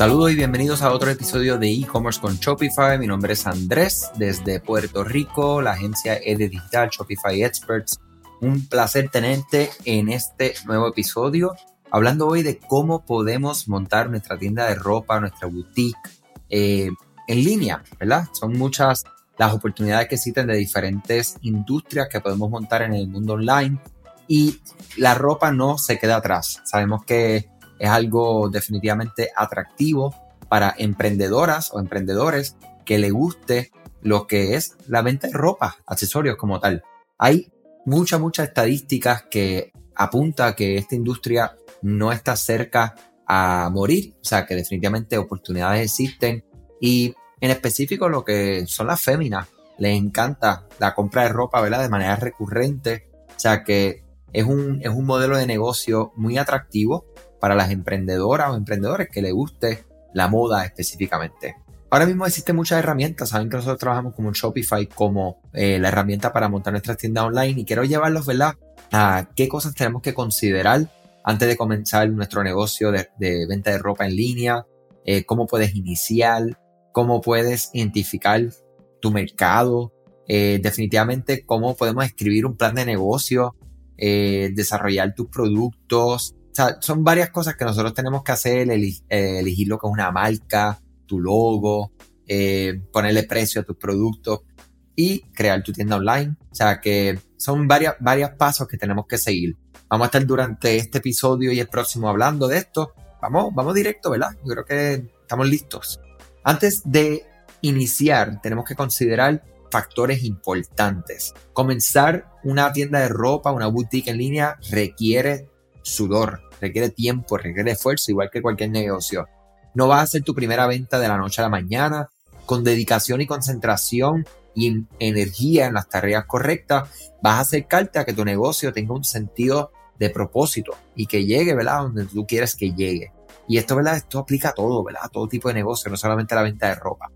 Saludos y bienvenidos a otro episodio de e-commerce con Shopify. Mi nombre es Andrés desde Puerto Rico, la agencia es de digital Shopify Experts. Un placer tenerte en este nuevo episodio, hablando hoy de cómo podemos montar nuestra tienda de ropa, nuestra boutique eh, en línea, ¿verdad? Son muchas las oportunidades que existen de diferentes industrias que podemos montar en el mundo online y la ropa no se queda atrás. Sabemos que es algo definitivamente atractivo para emprendedoras o emprendedores que le guste lo que es la venta de ropa, accesorios como tal. Hay muchas, muchas estadísticas que apunta que esta industria no está cerca a morir, o sea que definitivamente oportunidades existen y en específico lo que son las féminas, les encanta la compra de ropa, ¿verdad? De manera recurrente, o sea que es un, es un modelo de negocio muy atractivo para las emprendedoras o emprendedores que les guste la moda específicamente. Ahora mismo existen muchas herramientas, saben que nosotros trabajamos como Shopify como eh, la herramienta para montar nuestras tiendas online y quiero llevarlos, ¿verdad? A qué cosas tenemos que considerar antes de comenzar nuestro negocio de, venta de ropa en línea, eh, cómo puedes iniciar, cómo puedes identificar tu mercado, eh, definitivamente cómo podemos escribir un plan de negocio, desarrollar tus productos, o sea, son varias cosas que nosotros tenemos que hacer, eh, elegir lo que es una marca, tu logo, eh, ponerle precio a tus productos y crear tu tienda online. O sea que son varias, varios pasos que tenemos que seguir. Vamos a estar durante este episodio y el próximo hablando de esto. Vamos, vamos directo, ¿verdad? Yo creo que estamos listos. Antes de iniciar, tenemos que considerar factores importantes. Comenzar una tienda de ropa, una boutique en línea, requiere sudor, requiere tiempo, requiere esfuerzo, igual que cualquier negocio. No vas a hacer tu primera venta de la noche a la mañana, con dedicación y concentración y energía en las tareas correctas, vas a acercarte a que tu negocio tenga un sentido de propósito y que llegue, ¿verdad? Donde tú quieres que llegue. Y esto, ¿verdad? Esto aplica a todo, ¿verdad? A todo tipo de negocio, no solamente a la venta de ropa.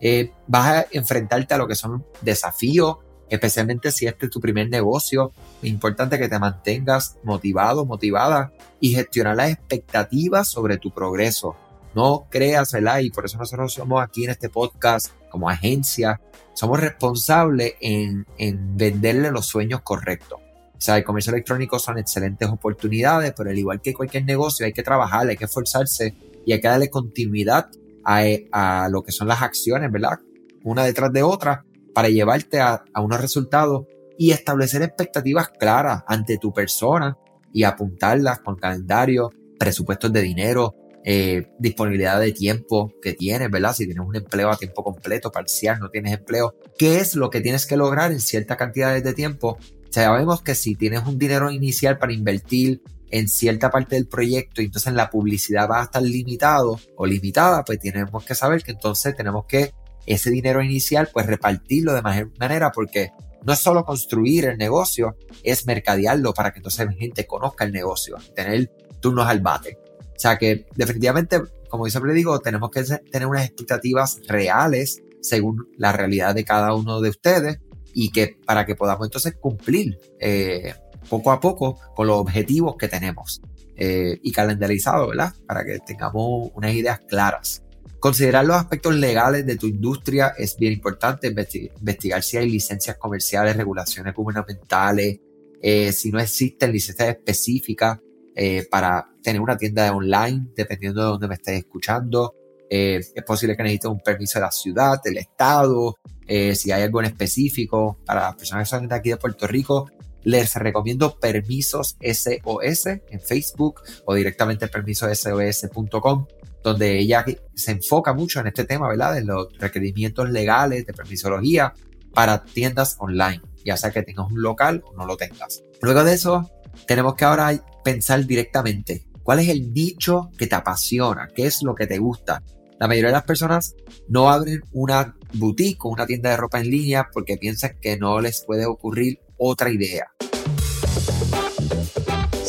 Eh, vas a enfrentarte a lo que son desafíos, especialmente si este es tu primer negocio. Es importante que te mantengas motivado, motivada y gestionar las expectativas sobre tu progreso. No creas, ¿verdad? Y por eso nosotros somos aquí en este podcast como agencia, somos responsables en, en venderle los sueños correctos. O sea, el comercio electrónico son excelentes oportunidades, pero al igual que cualquier negocio hay que trabajar, hay que esforzarse y hay que darle continuidad a, a lo que son las acciones, ¿verdad? Una detrás de otra para llevarte a, unos resultados y establecer expectativas claras ante tu persona y apuntarlas con calendario, presupuestos de dinero, eh, disponibilidad de tiempo que tienes, ¿verdad? Si tienes un empleo a tiempo completo, parcial, no tienes empleo, ¿qué es lo que tienes que lograr en ciertas cantidades de tiempo? Sabemos que si tienes un dinero inicial para invertir en cierta parte del proyecto y entonces en la publicidad va a estar limitado o limitada, pues tenemos que saber que entonces tenemos que ese dinero inicial, pues repartirlo de manera porque no es solo construir el negocio, es mercadearlo para que entonces la gente conozca el negocio, tener turnos al bate. O sea que definitivamente, como yo siempre digo, tenemos que tener unas expectativas reales según la realidad de cada uno de ustedes y que para que podamos entonces cumplir eh, poco a poco con los objetivos que tenemos eh, y calendarizado, ¿verdad? Para que tengamos unas ideas claras. Considerar los aspectos legales de tu industria es bien importante, investigar si hay licencias comerciales, regulaciones gubernamentales, eh, si no existen licencias específicas eh, para tener una tienda online, dependiendo de dónde me estés escuchando. Eh, es posible que necesites un permiso de la ciudad, del estado, si hay algo en específico. Para las personas que son de aquí de Puerto Rico, les recomiendo permisos SOS en Facebook o directamente permisosos.com donde ella se enfoca mucho en este tema, ¿verdad? De los requerimientos legales de permisología para tiendas online, ya sea que tengas un local o no lo tengas. Luego de eso, tenemos que ahora pensar directamente cuál es el nicho que te apasiona, qué es lo que te gusta. La mayoría de las personas no abren una boutique o una tienda de ropa en línea porque piensan que no les puede ocurrir otra idea.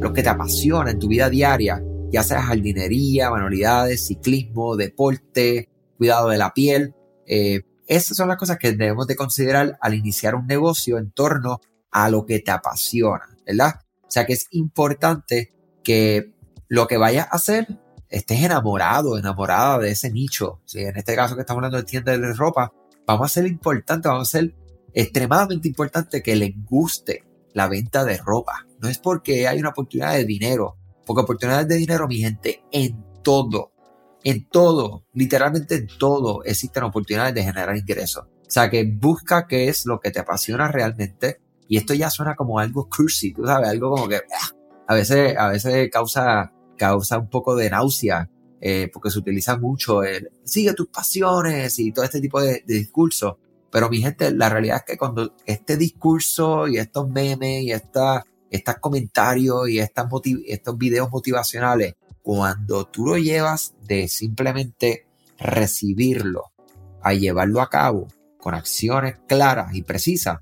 lo que te apasiona en tu vida diaria, ya sea jardinería, manualidades, ciclismo, deporte, cuidado de la piel, eh, esas son las cosas que debemos de considerar al iniciar un negocio en torno a lo que te apasiona, ¿verdad? O sea que es importante que lo que vayas a hacer estés enamorado, enamorada de ese nicho. Si en este caso que estamos hablando de tiendas de ropa, vamos a ser importante, vamos a ser extremadamente importante que les guste la venta de ropa. No es porque hay una oportunidad de dinero, porque oportunidades de dinero, mi gente, en todo, en todo, literalmente en todo existen oportunidades de generar ingresos. O sea que busca qué es lo que te apasiona realmente. Y esto ya suena como algo cursi, tú sabes, algo como que ah, a veces, a veces causa, causa un poco de náusea, eh, porque se utiliza mucho el sigue tus pasiones y todo este tipo de, de discursos. Pero mi gente, la realidad es que cuando este discurso y estos memes y esta, estos comentarios y estas estos videos motivacionales, cuando tú lo llevas de simplemente recibirlo a llevarlo a cabo con acciones claras y precisas,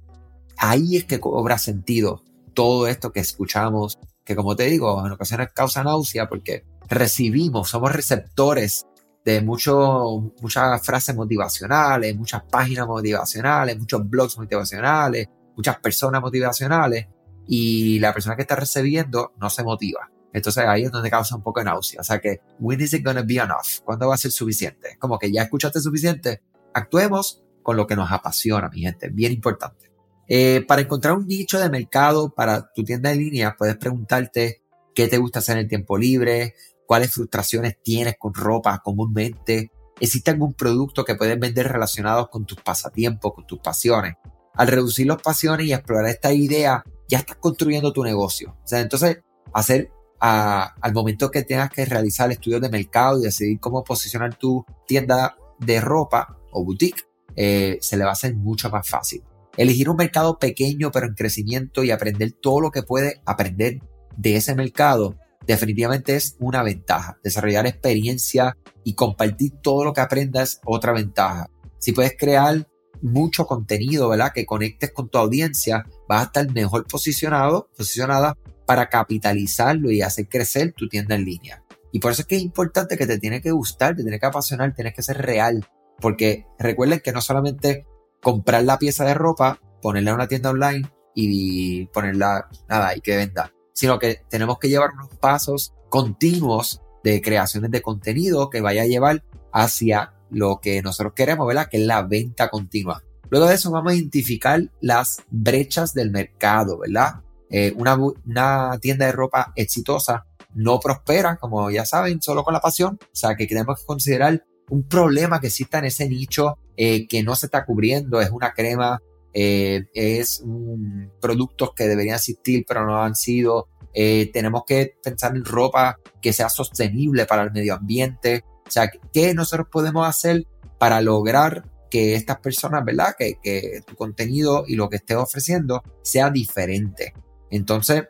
ahí es que cobra sentido todo esto que escuchamos, que como te digo, en ocasiones causa náusea porque recibimos, somos receptores de mucho, muchas frases motivacionales, muchas páginas motivacionales, muchos blogs motivacionales, muchas personas motivacionales y la persona que está recibiendo no se motiva. Entonces ahí es donde causa un poco de náusea. O sea que, when is it gonna be enough? ¿Cuándo va a ser suficiente? Como que ya escuchaste suficiente. Actuemos con lo que nos apasiona, mi gente. Bien importante. Eh, para encontrar un nicho de mercado para tu tienda en línea, puedes preguntarte qué te gusta hacer en el tiempo libre, cuáles frustraciones tienes con ropa comúnmente, existe algún producto que puedes vender relacionado con tus pasatiempos, con tus pasiones. Al reducir las pasiones y explorar esta idea, ya estás construyendo tu negocio. O sea, entonces, hacer al momento que tengas que realizar estudios de mercado y decidir cómo posicionar tu tienda de ropa o boutique, eh, se le va a hacer mucho más fácil. Elegir un mercado pequeño pero en crecimiento y aprender todo lo que puede aprender de ese mercado definitivamente es una ventaja. Desarrollar experiencia y compartir todo lo que aprendas otra ventaja. Si puedes crear mucho contenido, ¿verdad? Que conectes con tu audiencia, vas a estar mejor posicionado, posicionada para capitalizarlo y hacer crecer tu tienda en línea. Y por eso es que es importante que te tiene que gustar, te tiene que apasionar, tienes que ser real. Porque recuerden que no solamente comprar la pieza de ropa, ponerla en una tienda online y ponerla, nada, y que venda sino que tenemos que llevar unos pasos continuos de creaciones de contenido que vaya a llevar hacia lo que nosotros queremos, ¿verdad? Que es la venta continua. Luego de eso vamos a identificar las brechas del mercado, ¿verdad? Eh, una, tienda de ropa exitosa no prospera, como ya saben, solo con la pasión. O sea, que tenemos que considerar un problema que exista en ese nicho eh, que no se está cubriendo. Es una crema eh, es un, productos que deberían existir pero no han sido. Eh, tenemos que pensar en ropa que sea sostenible para el medio ambiente. O sea, ¿qué nosotros podemos hacer para lograr que estas personas, ¿verdad? Que, que tu contenido y lo que estés ofreciendo sea diferente. Entonces,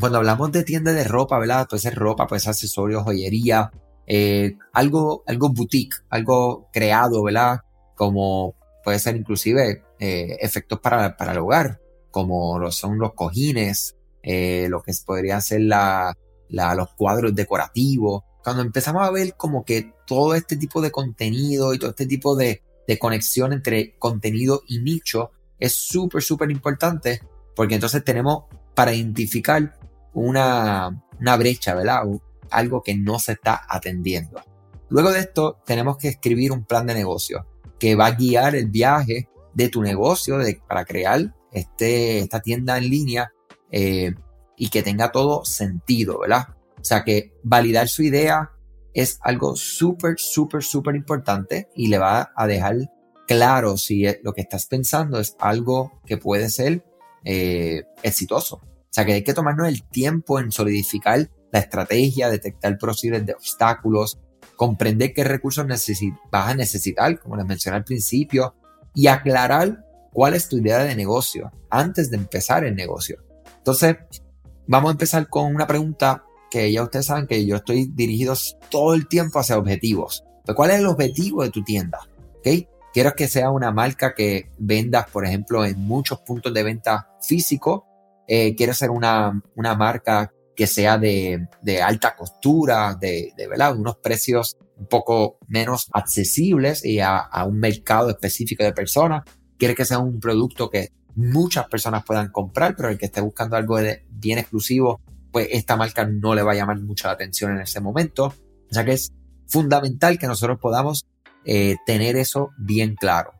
cuando hablamos de tienda de ropa, ¿verdad? Puede ser ropa, puede ser accesorios, joyería, eh, algo, algo boutique, algo creado, ¿verdad? Como puede ser inclusive eh, efectos para, para, el hogar, como lo son los cojines, eh, lo que podría ser la, los cuadros decorativos. Cuando empezamos a ver como que todo este tipo de contenido y todo este tipo de, de conexión entre contenido y nicho es súper, súper importante porque entonces tenemos para identificar una, una brecha, ¿verdad? Algo que no se está atendiendo. Luego de esto, tenemos que escribir un plan de negocio que va a guiar el viaje de tu negocio de, para crear este, esta tienda en línea eh, y que tenga todo sentido, ¿verdad? O sea que validar su idea es algo súper, súper, súper importante y le va a dejar claro si lo que estás pensando es algo que puede ser eh, exitoso. O sea que hay que tomarnos el tiempo en solidificar la estrategia, detectar posibles de obstáculos, comprender qué recursos vas a necesitar, como les mencioné al principio, y aclarar cuál es tu idea de negocio antes de empezar el negocio. Entonces, vamos a empezar con una pregunta que ya ustedes saben que yo estoy dirigido todo el tiempo hacia objetivos. ¿cuál es el objetivo de tu tienda? ¿Okay? Quieres que sea una marca que vendas, por ejemplo, en muchos puntos de venta físicos. Eh, quieres ser una, una marca que sea de, de alta costura, de, de ¿verdad? unos precios un poco menos accesibles y a, a, un mercado específico de personas. Quieres que sea un producto que muchas personas puedan comprar, pero el que esté buscando algo de, bien exclusivo, pues esta marca no le va a llamar mucho la atención en ese momento. O sea que es fundamental que nosotros podamos eh, tener eso bien claro.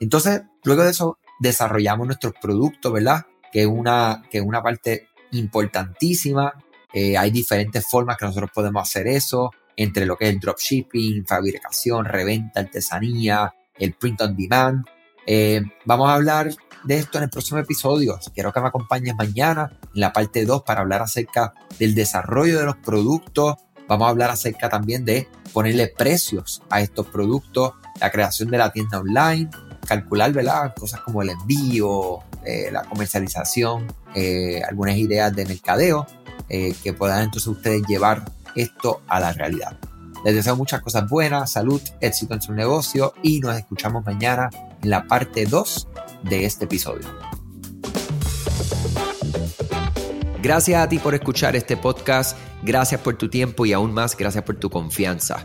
Entonces, luego de eso, desarrollamos nuestros productos, ¿verdad? Que es una, que una parte importantísima. Eh, hay diferentes formas que nosotros podemos hacer eso, entre lo que es el dropshipping, fabricación, reventa, artesanía, el print on demand. Eh, vamos a hablar de esto en el próximo episodio. Quiero que me acompañes mañana en la parte 2 para hablar acerca del desarrollo de los productos. Vamos a hablar acerca también de ponerle precios a estos productos, la creación de la tienda online, calcular, ¿verdad? Cosas como el envío, eh, la comercialización, eh, algunas ideas de mercadeo eh, que puedan entonces ustedes llevar esto a la realidad. Les deseo muchas cosas buenas, salud, éxito en su negocio y nos escuchamos mañana en la parte 2 de este episodio. Gracias a ti por escuchar este podcast, gracias por tu tiempo y aún más gracias por tu confianza.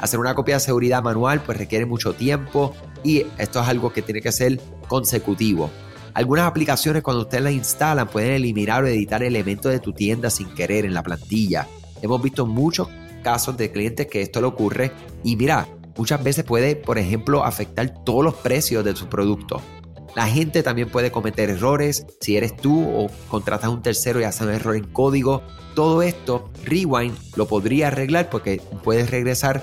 Hacer una copia de seguridad manual pues requiere mucho tiempo y esto es algo que tiene que ser consecutivo. Algunas aplicaciones cuando ustedes las instalan pueden eliminar o editar elementos de tu tienda sin querer en la plantilla. Hemos visto muchos casos de clientes que esto le ocurre y mira, muchas veces puede, por ejemplo, afectar todos los precios de su producto. La gente también puede cometer errores si eres tú o contratas a un tercero y hace un error en código. Todo esto, Rewind lo podría arreglar porque puedes regresar